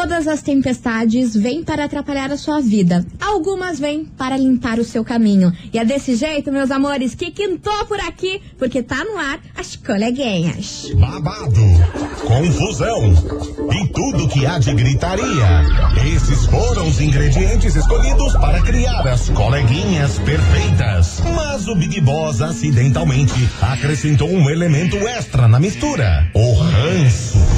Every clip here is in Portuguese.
Todas as tempestades vêm para atrapalhar a sua vida. Algumas vêm para limpar o seu caminho. E é desse jeito, meus amores, que quintou por aqui, porque tá no ar as coleguinhas. Babado, confusão e tudo que há de gritaria. Esses foram os ingredientes escolhidos para criar as coleguinhas perfeitas. Mas o Big Boss acidentalmente acrescentou um elemento extra na mistura: o ranço.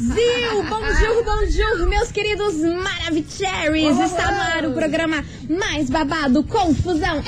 Brasil! Bonjour, bonjour, meus queridos Maravicheries! Está no ar o programa mais babado, confusão,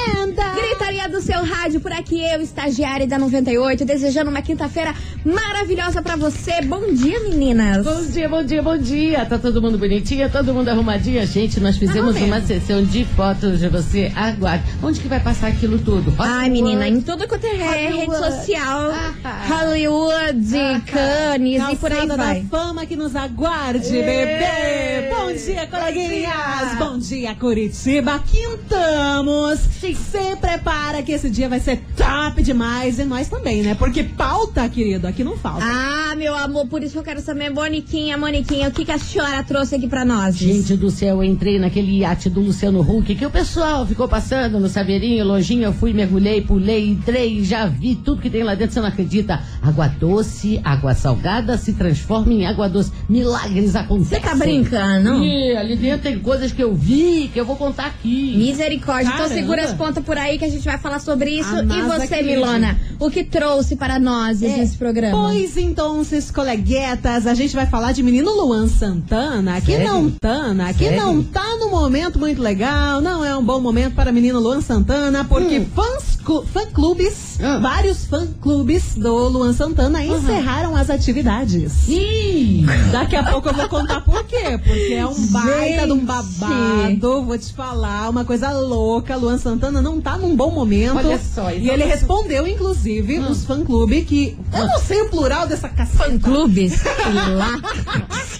gritaria do seu rádio por aqui, eu, estagiária da 98, desejando uma quinta-feira maravilhosa pra você. Bom dia, meninas! Bom dia, bom dia, bom dia. Tá todo mundo bonitinha, todo mundo arrumadinha. Gente, nós fizemos uma sessão de fotos de você. Aguarde. Onde que vai passar aquilo tudo? Ai, Hollywood. menina, em tudo quanto é rede Hollywood. social, Ah. Hollywood, Cannes e por aí vai. Fama que nos aguarde, bebê! Bom dia, coleguinhas! Bom dia, Curitiba! Quintamos! Se prepara que esse dia vai ser top demais e nós também, né? Porque pauta, querido, aqui não falta. Ah, meu amor, por isso que eu quero saber, Moniquinha, Moniquinha, o que, que a senhora trouxe aqui pra nós? Gente do céu, eu entrei naquele iate do Luciano Huck que o pessoal ficou passando no Saveirinho, Lojinha, eu fui, mergulhei, pulei, entrei, já vi tudo que tem lá dentro, você não acredita. Água doce, água salgada se transforma em água doce. Milagres acontecem. Você tá brincando? Ih, ali dentro tem coisas que eu vi, que eu vou contar aqui. Misericórdia. Então Caramba. segura as pontas por aí que a gente vai falar sobre isso. A E você, acredita. Milona, o que trouxe para nós É, nesse programa? Pois então, coleguetas, a gente vai falar de menino Luan Santana, que Sério? não Tana, que Sério? não tá no momento muito legal, não é um bom momento para menino Luan Santana, porque fãs, clu- fã-clubes, Hum. vários fã-clubes do Luan Santana encerraram as atividades. Ih! Daqui a pouco eu vou contar por quê. Porque é um baita de um babado. Vou te falar, uma coisa louca. Luan Santana não tá num bom momento. Olha só, E então ele respondeu, inclusive, os fã-clube que. Eu não sei o plural dessa caceta. Clubes? Sei lá.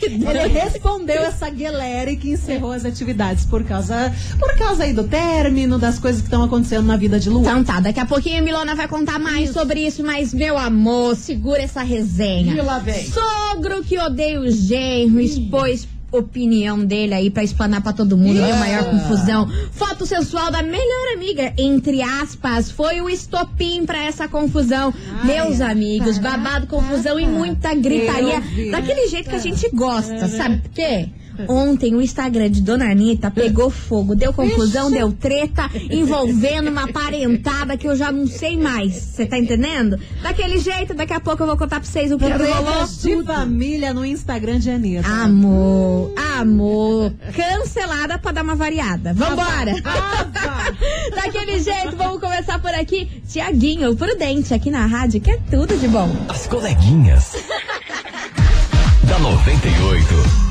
Ele respondeu essa galera que encerrou as atividades por causa, por causa aí do término, das coisas que estão acontecendo na vida de Luan. Então tá, daqui a pouquinho a Milona vai contar mais sobre isso, mas meu amor, segura essa resenha. E lá vem. Sogro que odeia o genro, expôs opinião dele aí pra explanar pra todo mundo, deu maior confusão. Foto sensual da melhor amiga, entre aspas, foi o estopim pra essa confusão. Meus amigos, babado, confusão e muita gritaria. Daquele jeito que a gente gosta, sabe por quê? Ontem o Instagram de Dona Anitta pegou fogo, deu confusão, deu treta, envolvendo uma parentada que eu já não sei mais. Você tá entendendo? Daquele jeito, daqui a pouco eu vou contar pra vocês o que rolou. De família no Instagram de Anitta. Amor, amor, cancelada pra dar uma variada. Vambora! Daquele jeito, vamos começar por aqui. Tiaguinho, prudente, aqui na rádio, que é tudo de bom. As coleguinhas. da 98.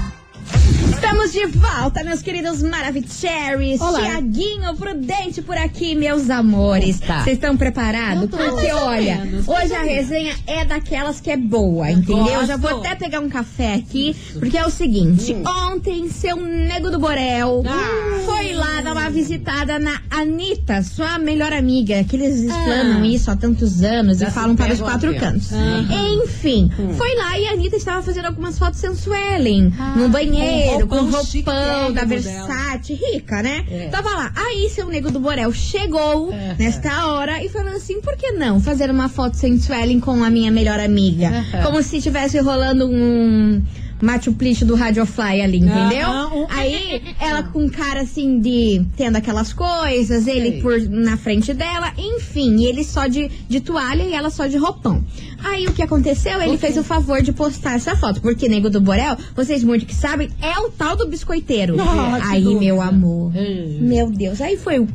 Estamos de volta, meus queridos Maravicheries. Tiaguinho, prudente por aqui, meus amores. Tá. Vocês estão preparados? Porque, olha, menos, hoje a resenha é daquelas que é boa, entendeu? Eu já vou até pegar um café aqui, porque é o seguinte: ontem, seu nego do Borel Ah. foi lá dar uma visitada na Anitta, sua melhor amiga, que eles explanam Ah. isso há tantos anos Já e falam para os quatro cantos. Aham. Enfim, foi lá e a Anitta estava fazendo algumas fotos sensuellen Ah, no banheiro, com roupão da. Versace, rica, né? É. Tava lá. Aí seu nego do Borel chegou É. nesta hora e falou assim: por que não fazer uma foto sensuellen com a minha melhor amiga? Aham. Como se estivesse rolando um. Machu Picchu do Radiofly ali, entendeu? Um- Aí ela com cara assim de tendo aquelas coisas, ele por na frente dela, enfim, ele só de, de toalha e ela só de roupão. Aí o que aconteceu? Ele fez o favor de postar essa foto, porque Nego do Borel, vocês muito que sabem, é o tal do biscoiteiro. Que Aí, meu amor, Hum. meu Deus, aí foi o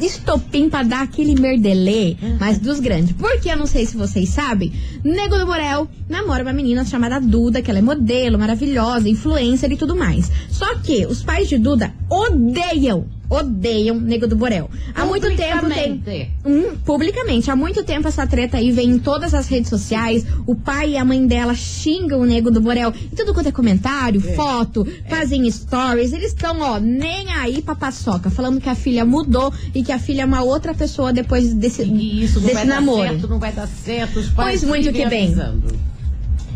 estopim pra dar aquele merdelê, mas dos grandes. Porque eu não sei se vocês sabem, Nego do Borel namora uma menina chamada Duda, que ela é modelo, maravilhosa, influencer e tudo mais. Só que os pais de Duda odeiam, odeiam Nego do Borel. Há muito tempo tem. Publicamente. Hum, publicamente. Há muito tempo essa treta aí vem em todas as redes sociais. O pai e a mãe dela xingam o Nego do Borel em tudo quanto é comentário, foto, fazem stories. Eles estão, ó, nem aí pra paçoca, falando que a filha mudou e que a filha é uma outra pessoa depois desse, E isso não desse vai namoro. dar certo, não vai dar certo. Os pais Pois muito que bem. avisando.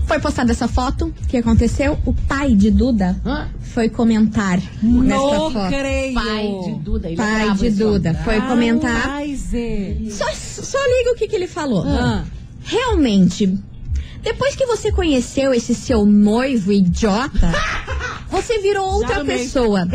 Foi postada essa foto. O que aconteceu? O pai de Duda Hã? foi comentar nessa Não foto. creio. Pai de Duda. ele é Pai bravo de Duda foi comentar. Ai. Só, só liga o que, que ele falou. Ah. Realmente, depois que você conheceu esse seu noivo idiota, você virou outra pessoa.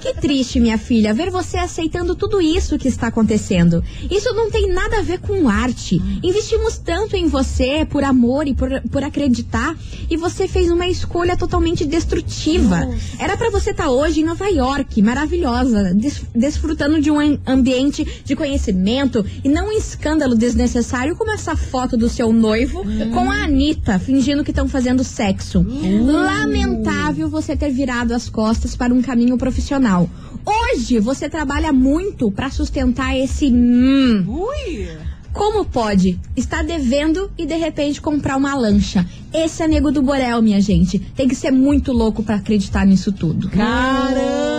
Que triste, minha filha, ver você aceitando tudo isso que está acontecendo. Isso não tem nada a ver com arte. Investimos tanto em você por amor e por, por acreditar, e você fez uma escolha totalmente destrutiva. Era pra você estar hoje em Nova York, maravilhosa, des- desfrutando de um am- ambiente de conhecimento e não um escândalo desnecessário como essa foto do seu noivo com a Anitta, fingindo que estão fazendo sexo. Lamentável você ter virado as costas para um caminho profissional. Hoje você trabalha muito pra sustentar esse hum. Ui. Como pode? Está devendo e de repente comprar uma lancha. Esse é nego do Borel, minha gente. Tem que ser muito louco pra acreditar nisso tudo. Caramba!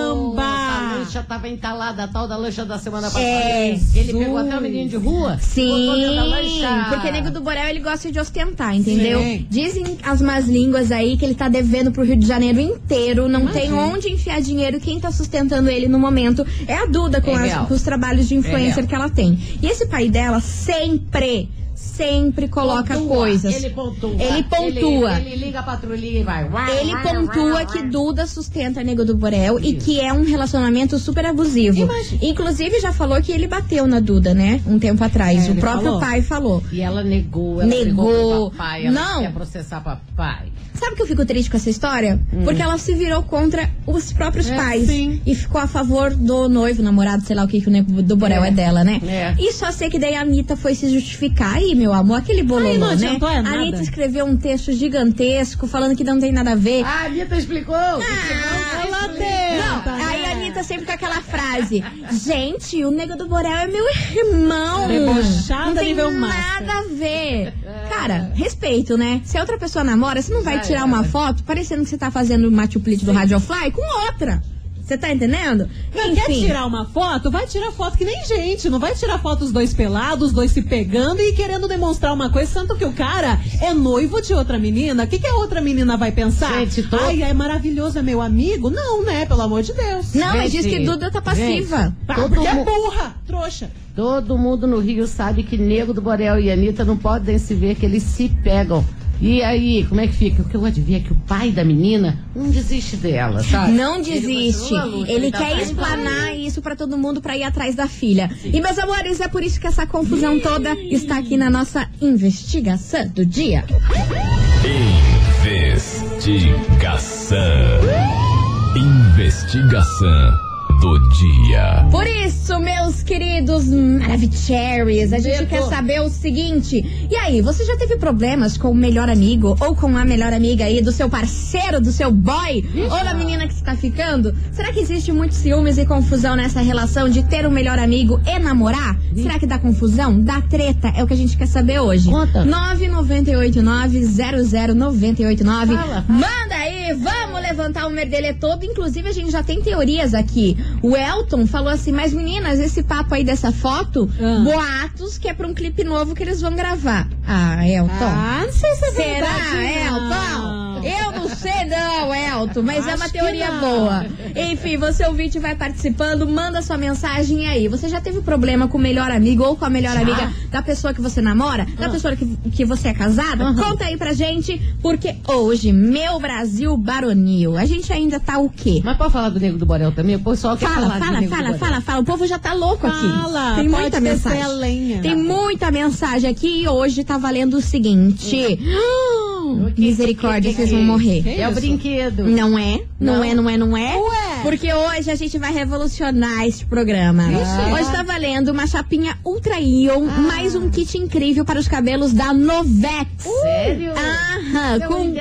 Lancha tava entalada, a tal da lancha da semana passada. É, Ele pegou até o menino de rua. Sim, lancha. porque nego do Borel ele gosta de ostentar, entendeu? Sim. Dizem as más línguas aí que ele tá devendo pro Rio de Janeiro inteiro, não tem onde enfiar dinheiro. Quem tá sustentando ele no momento é a Duda com, É as- com os trabalhos de influencer real. que ela tem. E esse pai dela sempre, sempre coloca Pontua, coisas. Ele pontua. Ele pontua. Ele, ele liga a patrulhinha e vai. Ele pontua que Duda sustenta Nego do Borel e que é um relacionamento super abusivo. Inclusive, já falou que ele bateu na Duda, né? Um tempo atrás. É, o próprio falou. pai falou. E ela negou. Ela Negou. papai. Ela Não. quer processar papai. Sabe que eu fico triste com essa história? Porque ela se virou contra os próprios Hum. É, pais. sim. E ficou a favor do noivo, namorado, sei lá o que, que o Nego do Borel é, É. dela, né? É. E só sei que daí a Anitta foi se justificar. Aí, meu amor, aquele bololô, não né? é a. Anitta escreveu um texto gigantesco falando que não tem nada a ver. Ah, a Anitta explicou. Ah, Ela Não, tenta, aí a? Anitta sempre com aquela frase: Gente, o Nego do Borel é meu irmão. Debochada não tem nível nada master. a ver. Cara, respeito, né? Se a outra pessoa namora, você não vai Já tirar era. uma foto parecendo que você tá fazendo o Machu Picchu do Radiofly com outra. Você tá entendendo? Não quer tirar uma foto? Vai tirar foto que nem gente. Não vai tirar foto os dois pelados, os dois se pegando e querendo demonstrar uma coisa, tanto que o cara é noivo de outra menina. O que, que a outra menina vai pensar? Gente, tô- Ai, é maravilhoso, é meu amigo? Não, né? Pelo amor de Deus. Não, mas diz Gente, que Duda tá passiva. Ah, todo porque é burra, trouxa. Todo mundo no Rio sabe que Nego do Borel e Anitta não podem se ver, que eles se pegam. E aí, como é que fica? O que eu ver é que o pai da menina não desiste dela, sabe? Não Ele desiste. luta, Ele tá quer explanar isso pra todo mundo pra ir atrás da filha. E meus amores, é por isso que essa confusão toda está aqui na nossa investigação do dia. Investigação. Investigação do dia. Por isso, meus queridos Maravicheries, a gente Medo. quer saber o seguinte. E aí, você já teve problemas com o melhor amigo ou com a melhor amiga aí do seu parceiro, do seu boy ou da menina que você tá ficando? Será que existe muitos ciúmes e confusão nessa relação de ter um melhor amigo e namorar? Será que dá confusão? Dá treta? É o que a gente quer saber hoje. Conta. 998900989. Fala, fala. Manda aí, vamos levantar o merdelê todo. Inclusive, a gente já tem teorias aqui. O Elton falou assim: Mas meninas, esse papo aí dessa foto, Ah. boatos que é pra um clipe novo que eles vão gravar. Ah, Elton. Ah, não sei se é Será, verdade, Elton? Eu não sei não, Elton, mas é uma Acho que teoria não. boa. Enfim, você ouvinte vai participando, manda sua mensagem aí. Você já teve problema com o melhor amigo ou com a melhor amiga da pessoa que você namora? Da pessoa que, que você é casada? Aham. Conta aí pra gente, porque hoje, meu Brasil baronil, a gente ainda tá o quê? Mas pode falar do Nego do Borel também? O pessoal quer Fala, falar do fala, do fala, Borel. fala, fala. O povo já tá louco aqui. Fala, Tem muita mensagem. a lenha. Tem muita mensagem aqui e hoje tá valendo o seguinte. O que- Misericórdia, que- que- vocês vão morrer. que- É o brinquedo. Não é, não, Não. é, não é, não é. Ué. Porque hoje a gente vai revolucionar este programa. Hoje tá valendo uma chapinha Ultra Ion, mais um kit incrível para os cabelos da Novex. Sério? Aham, Seu com,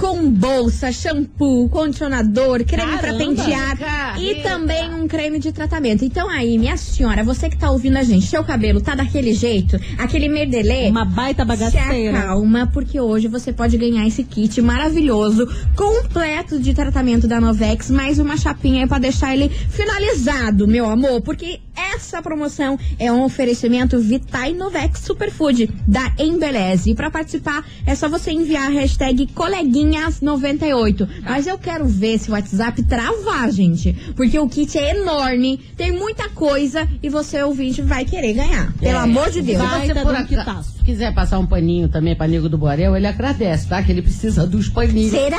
com bolsa, shampoo, condicionador, creme pra Caramba, pentear e também um creme de tratamento. Então aí, minha senhora, você que tá ouvindo a gente, seu cabelo tá daquele jeito, aquele merdelê, Uma baita se bagaceira. acalma, porque hoje você pode ganhar esse kit maravilhoso, completo de tratamento da Novex, mais uma chapinha aí pra deixar ele finalizado, meu amor, porque essa promoção é um oferecimento Vitai Novex Superfood da Embeleze. E pra participar é só você enviar a hashtag coleguinhas98. Mas eu quero ver se o WhatsApp travar, gente, porque o kit é enorme, tem muita coisa e você, ouvinte, vai querer ganhar. Pelo É. amor de Deus. Vai. Se você por de um acaso quitaço. quiser passar um paninho também pra Nego do Borel, ele agradece, tá? Que ele precisa dos paninhos. Será?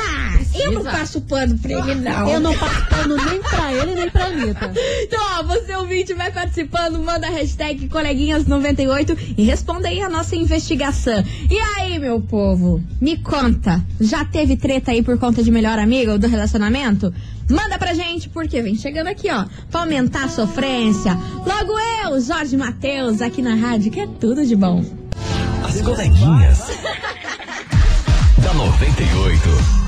Eu não Precisa. passo pano pra ele, não. Eu não passo pano nem pra ele, nem pra Anitta. Então, ó, você ouvinte vai participando, manda a hashtag coleguinhas98 e responda aí a nossa investigação. E aí, meu povo, me conta, já teve treta aí por conta de melhor amigo do relacionamento? Manda pra gente, porque vem chegando aqui, ó, pra aumentar a sofrência. Logo eu, Jorge Matheus, aqui na rádio, que é tudo de bom. As coleguinhas. da 98.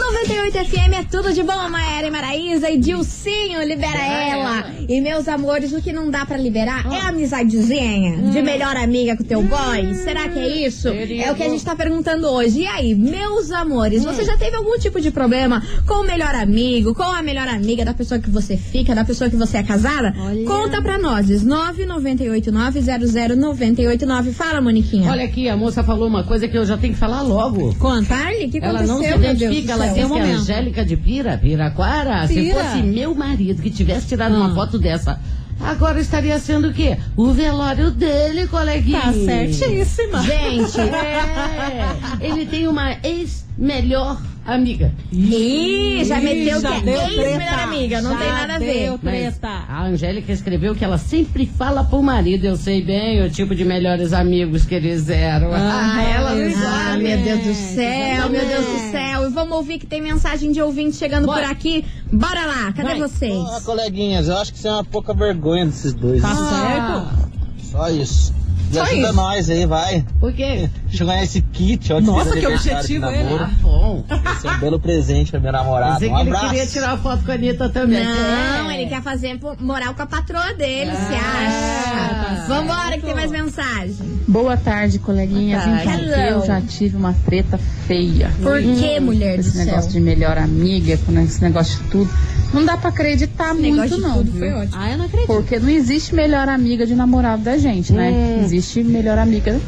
98 FM é tudo de bom, Maera e Maraísa e Dilcinho, libera ela. E meus amores, o que não dá pra liberar é a amizadezinha de melhor amiga com teu boy. Será que é isso? Perigo. É o que a gente tá perguntando hoje. E aí, meus amores, você já teve algum tipo de problema com o melhor amigo, com a melhor amiga da pessoa que você fica, da pessoa que você é casada? Olha. Conta pra nós, 998900989. Fala, Moniquinha. Olha aqui, a moça falou uma coisa que eu já tenho que falar logo. Conta. O que Ela aconteceu, não se identifica, ela céu? diz um momento. Angélica de Pira, Piraquara. Se Pira. fosse meu marido que tivesse tirado uma Ah. foto dessa, agora estaria sendo o quê? O velório dele, coleguinha. Tá certíssima. Gente, É, ele tem uma ex-melhor amiga. Ih, já meteu já que é ex-melhor amiga, não Já tem nada a ver. Mas a Angélica escreveu que ela sempre fala pro marido, eu sei bem o tipo de melhores amigos que eles eram. Ah, ela não exato. Ah, meu Deus do céu, meu Deus do céu. Vamos ouvir que tem mensagem de ouvinte chegando Bora. por aqui. Bora lá, cadê Vai. vocês? Ah, coleguinhas, eu acho que isso é uma pouca vergonha desses dois. Tá Ah, certo? Só isso. Só ajuda isso? nós aí, vai. Por quê? Deixa eu ganhar esse kit, ó. de Nossa, que objetivo namoro. Ah, bom. Esse é um belo presente pra minha namorada. Um que ele abraço. queria tirar foto com a Anitta também. Não, É. ele quer fazer moral com a patroa dele, se Ah, acha? tá Vambora, que tem mais mensagem. Boa tarde, coleguinhas. Boa tarde. Então, eu já tive uma treta feia. Por que, mulher do Esse céu? negócio de melhor amiga, com esse negócio de tudo. Não dá pra acreditar Esse muito, não. tudo foi ótimo. Ah, eu não acredito. Porque não existe melhor amiga de namorado da gente, né? Existe melhor amiga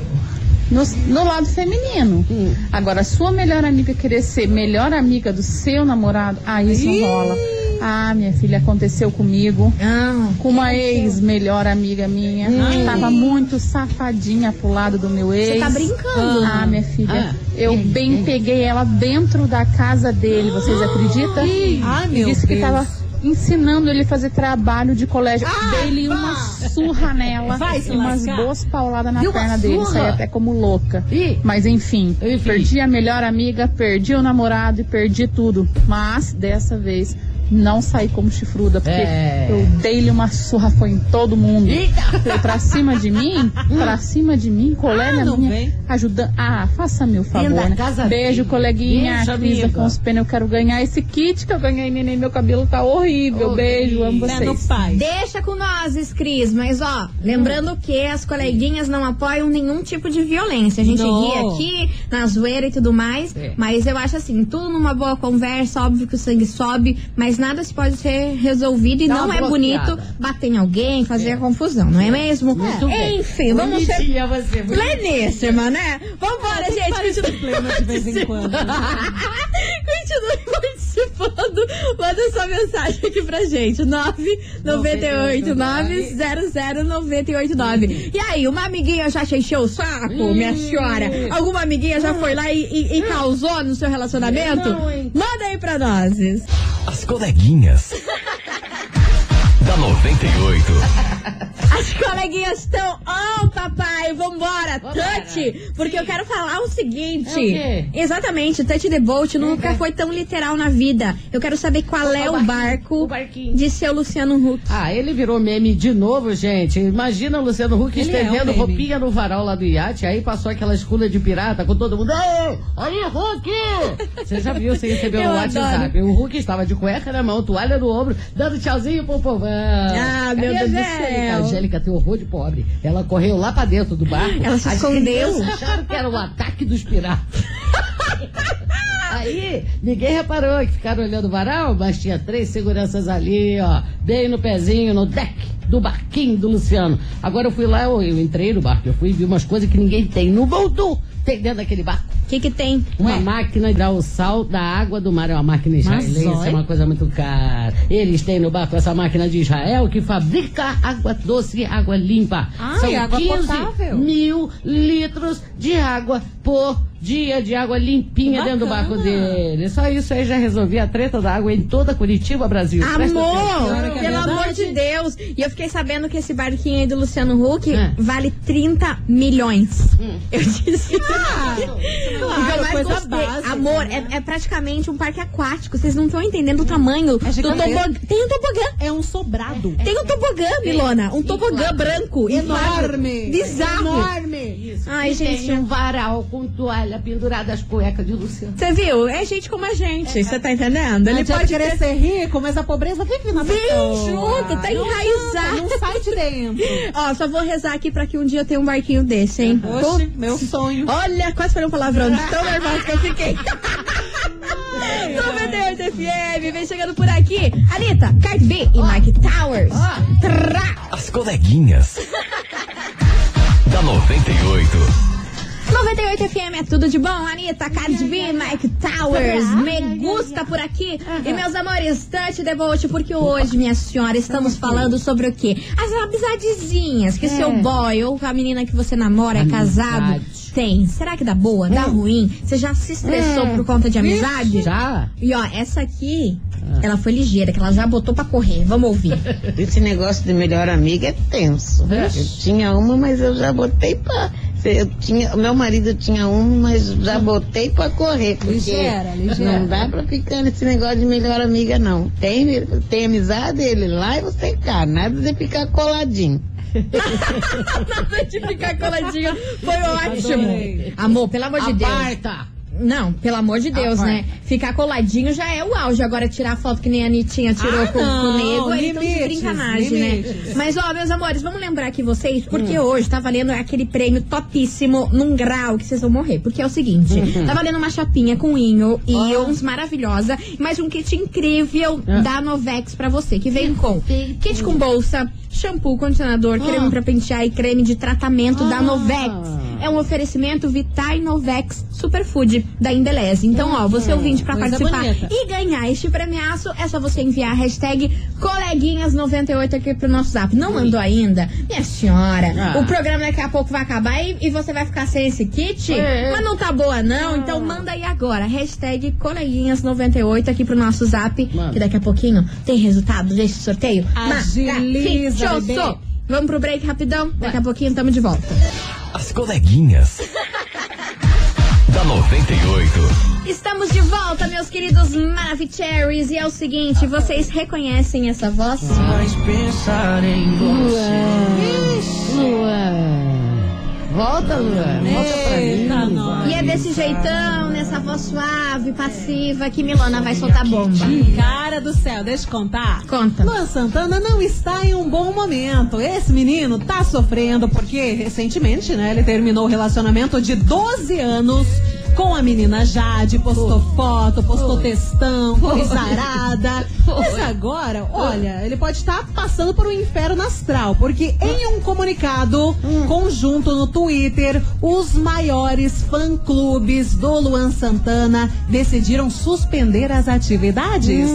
no, no lado feminino. Agora, sua melhor amiga querer ser melhor amiga do seu namorado, ah, isso não rola. Ah, minha filha, aconteceu comigo. Ah, Com uma ex melhor amiga minha. Tava muito safadinha pro lado do meu ex. você tá brincando. Ah, minha filha, Ah. eu bem peguei ela dentro da casa dele, vocês acreditam? Ai, meu disse que Deus. tava ensinando ele a fazer trabalho de colégio. Dei-lhe uma surra nela, Vai umas boas pauladas na Deu perna dele, saí até como louca. Ih. Mas enfim, Enfim. perdi a melhor amiga, perdi o namorado e perdi tudo. Mas dessa vez não saí como chifruda, porque É. eu dei-lhe uma surra, foi em todo mundo. Eita! Foi pra cima de mim, pra cima de mim, colega Ah, não minha, vem. ajudando. Ah, faça meu favor, né? Beijo, coleguinha. Beijo, amiga. Afonso Pena, eu quero ganhar esse kit que eu ganhei, neném. Meu cabelo tá horrível. Ô, Beijo, amo. Né, vocês. pai. Deixa com nós, Cris, mas ó, lembrando que as coleguinhas não apoiam nenhum tipo de violência. A gente Não. ri aqui na zoeira e tudo mais, É. mas eu acho assim, tudo numa boa conversa, óbvio que o sangue sobe, mas nada se pode ser resolvido e Dá não é bonito bater em alguém, fazer a confusão, não é mesmo? Bem. Enfim, vamos ser você. pleníssima, né? Vambora, gente, Parece continua. de vez em quando. Continue participando. Manda sua mensagem aqui pra gente. 998900989. E aí, uma amiguinha já te encheu o saco, minha senhora? Alguma amiguinha já foi lá e, e- e causou no seu relacionamento? Manda aí pra nós. As coleguinhas. Da 98. As coleguinhas estão. Oh, papai, vambora, touch! Porque eu quero falar o seguinte. É o quê? Exatamente, touch the boat nunca É. foi tão literal na vida. Eu quero saber qual é o o barquinho, barco o barquinho. de seu Luciano Huck. Ah, ele virou meme de novo, gente. Imagina o Luciano Huck Ele é um estendendo roupinha no varal lá do iate, aí passou aquela escula de pirata com todo mundo. Ei, aí, Huck! Você já viu, você recebeu Eu no WhatsApp. O Huck estava de cueca na mão, toalha no ombro, dando tchauzinho pro povão. Ah, meu Deus do céu. A Angélica tem horror de pobre. Ela correu lá pra dentro do barco. Ela se As escondeu. acharam que era o ataque dos piratas. Aí, ninguém reparou que ficaram olhando o varal, mas tinha três seguranças ali, ó, bem no pezinho, no deck do barquinho do Luciano. Agora eu fui lá, eu, eu entrei no barco, eu fui e vi umas coisas que ninguém tem. No Boldu, tem dentro daquele barco. O que que tem? Uma máquina de dar o sal da água do mar. É uma máquina israelense, é uma coisa muito cara. Eles têm no barco essa máquina de Israel que fabrica água doce e água limpa. Ai, São água 15 potável. mil litros de água por dia de água limpinha Que dentro do bacana. barco dele. Só isso aí já resolvia a treta da água em toda Curitiba, Brasil. Amor! atenção. que é Pelo amor verdade. de Deus! E eu fiquei sabendo que esse barquinho aí do Luciano Huck É. vale 30 milhões. Hum. Eu disse. Ah, claro, mais coisa gostei- básica. Amor, né? é, é praticamente um parque aquático. Vocês não estão entendendo o tamanho do gigantesco. tobogã. Tem um tobogã. É um sobrado. Tem um tobogã, Milona. Um tobogã branco. Enorme. Bizarro. Enorme. Ai, E gente. tem um varal com toalha pendurada às cuecas de Luciano. Você viu? É gente como a gente. Você tá entendendo? Ele pode querer ser rico, mas a pobreza vive na Vem pessoa. junto, tá enraizado. Não sai de dentro. Ó, só vou rezar aqui pra que um dia eu tenha um barquinho desse, hein? Oxe, meu sonho. Olha, quase falei um palavrão, de tão nervosa que eu fiquei. 98 FM, vem chegando por aqui. Anitta, Cardi B e Mike Towers. Trá. As coleguinhas. da 98. 98 FM é tudo de bom, Anitta, Cardi B, Mike Towers, me gusta por aqui. E meus amores, the boat, porque hoje, minha senhora, estamos falando sobre o quê? As amizades que seu boy ou a menina que você namora é casado tem. Será que dá boa? Dá ruim? Você já se estressou por conta de amizade? Já? E ó, essa aqui, ela foi ligeira, que ela já botou pra correr. Vamos ouvir. Esse negócio de melhor amiga é tenso. É? Eu tinha uma, mas eu já botei pra. Eu tinha, meu marido tinha uma, mas já botei pra correr. Porque Ligeira, ligeira. Não dá pra ficar nesse negócio de melhor amiga, não. Tem, tem amizade, ele lá e você cá. Nada de ficar coladinho. Nada de ficar coladinha. Foi ótimo. Adorei. Amor, pelo amor de Deus. Não, pelo amor de Deus, Ah, né? Ficar coladinho já é o auge. Agora tirar foto que nem a Anitinha tirou Ah, com, não, o nego, aí então de brincanagem, limites. né? Mas ó, meus amores, vamos lembrar aqui vocês, porque Hum. hoje tá valendo aquele prêmio topíssimo num grau que vocês vão morrer. Porque é o seguinte, Uhum. tá valendo uma chapinha com Inho, Ions, maravilhosa, mais um kit incrível Ah. da Novex pra você, que vem com kit com bolsa, shampoo, condicionador, Ah. creme pra pentear e creme de tratamento da Novex. É um oferecimento Vitai Novex Superfood da Embeleze. Então, ó, você ouvinte pra coisa participar bonita. e ganhar este premiaço, é só você enviar a hashtag coleguinhas98 aqui pro nosso zap. Não mandou ainda? Minha senhora, Ah. o programa daqui a pouco vai acabar e, e você vai ficar sem esse kit? É. Mas não tá boa não, então manda aí agora. Hashtag coleguinhas98 aqui pro nosso zap, Manda. que daqui a pouquinho tem resultado desse sorteio. Agiliza. Vamos pro break rapidão? Daqui a pouquinho tamo de volta. As coleguinhas. Da 98. Estamos de volta, meus queridos Maravicheries. E é o seguinte, vocês reconhecem essa voz? Luan. Volta, Luan. Volta pra mim. E é desse jeitão, nessa voz suave, passiva, que Milona vai soltar bomba. Cara do céu, deixa eu contar. Conta. Luan Santana não está em um bom momento. Esse menino tá sofrendo porque recentemente, né, ele terminou o relacionamento de 12 anos com a menina Jade, postou foto, postou textão, coisa arada. Mas agora, olha, ele pode estar passando por um inferno astral, porque em um comunicado conjunto no Twitter, os maiores fã-clubes do Luan Santana decidiram suspender as atividades.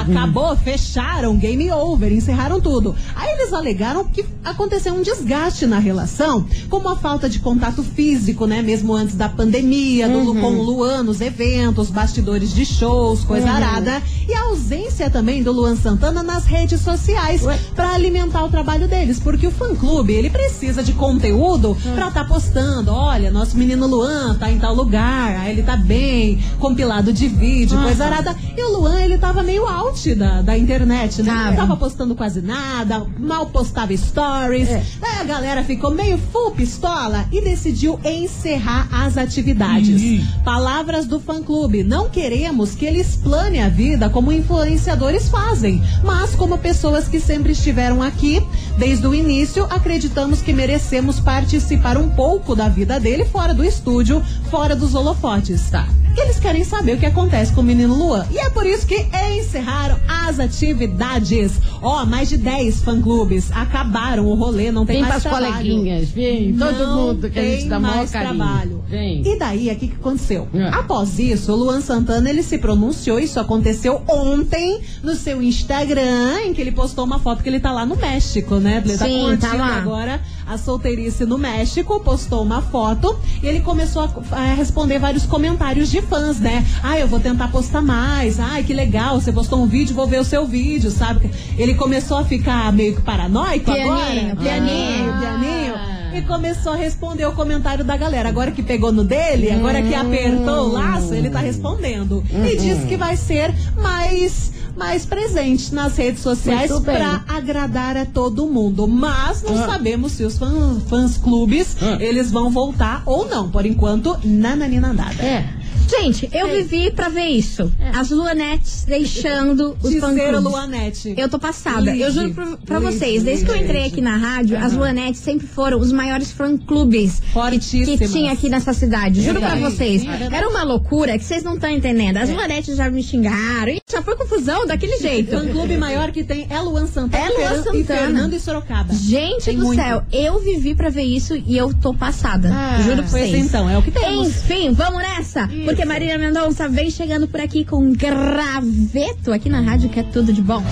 Acabou, fecharam, game over, encerraram tudo. Aí eles alegaram que aconteceu um desgaste na relação, como a falta de contato físico, né, mesmo antes da pandemia, do- com o Luan nos eventos, bastidores de shows, coisa arada. E a ausência também do Luan Santana nas redes sociais pra alimentar o trabalho deles. Porque o fã-clube, ele precisa de conteúdo pra tá postando. Olha, nosso menino Luan tá em tal lugar, aí ele tá bem, compilado de vídeo, coisa arada. E o Luan, ele tava meio out da, da internet, né? Tava. Não tava postando quase nada, mal postava stories. Daí a galera ficou meio full pistola e decidiu encerrar as atividades. Palavras do fã-clube: não queremos que eles planem a vida como influenciadores fazem, mas como pessoas que sempre estiveram aqui desde o início, acreditamos que merecemos participar um pouco da vida dele fora do estúdio, fora dos holofotes. Tá. Eles querem saber o que acontece com o menino Luan. E é por isso que encerraram as atividades. Ó, mais de 10 fã-clubes acabaram o rolê, não tem Vem mais pras trabalho. coleguinhas, vem. Todo Não mundo que a gente dá mais carinho. trabalho. Vem. E daí, o que, que aconteceu? É. Após isso, o Luan Santana ele se pronunciou. Isso aconteceu ontem no seu Instagram, em que ele postou uma foto que ele tá lá no México, né? Ele tá Sim, curtindo tá lá. agora a solteirice no México, postou uma foto e ele começou a, a responder vários comentários de fãs, né? Ah, eu vou tentar postar mais. Ai, que legal, você postou um vídeo, vou ver o seu vídeo, sabe? Ele começou a ficar meio que paranoico Pianinho, agora. pianinho. Ah, pianinho. E começou a responder o comentário da galera. Agora que pegou no dele, agora que apertou o laço, ele tá respondendo. E disse que vai ser mais mais presente nas redes sociais pra agradar a todo mundo. Mas não Ah. sabemos se os fã- fãs clubes Ah. eles vão voltar ou não. Por enquanto, nananina nada. É. Gente, eu vivi pra ver isso. As Luanettes deixando os fã-clubes. Luanete. Eu tô passada. Live, eu juro pra, pra vocês, desde que eu entrei aqui na rádio, as Luanettes sempre foram os maiores fã-clubes que, que tinha aqui nessa cidade. Juro pra Verdade. vocês. Sim, é. Era uma loucura que vocês não estão entendendo. As Luanettes já me xingaram. Já foi confusão daquele jeito. Fã clube maior que tem é Luan Santana, É Luan Fer- e Santana. Fernando e Sorocaba. Gente Tem do muito. céu, eu vivi pra ver isso e eu tô passada. Ah, Juro pra Pois vocês. então, é o que temos. Enfim, vamos nessa? Porque Marília Mendonça vem chegando por aqui com um graveto aqui na rádio, que é tudo de bom.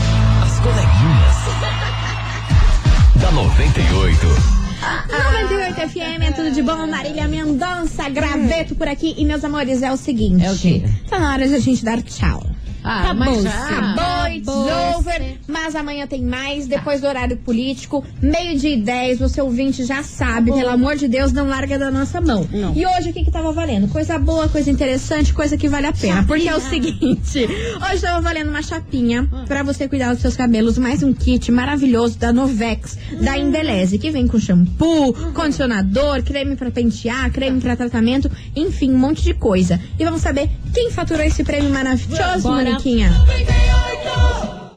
As coleguinhas. da 98. 98 FM, é tudo de bom. Marília Mendonça, graveto por aqui. E, meus amores, é o seguinte: É o quê? Tá na hora de a gente dar tchau. Ah, mas já. Acabou, it's over. Mas amanhã tem mais, depois do horário político, meio dia e 10. Você ouvinte já sabe, pelo amor de Deus, não larga da nossa mão. Não. E hoje o que que tava valendo? Coisa boa, coisa interessante, coisa que vale a pena. Porque é o seguinte: hoje tava valendo uma chapinha pra você cuidar dos seus cabelos, mais um kit maravilhoso da Novex, da Embeleze, que vem com shampoo, condicionador, creme pra pentear, creme pra tratamento, enfim, um monte de coisa. E vamos saber quem faturou esse prêmio maravilhoso, Bora. Niquinha.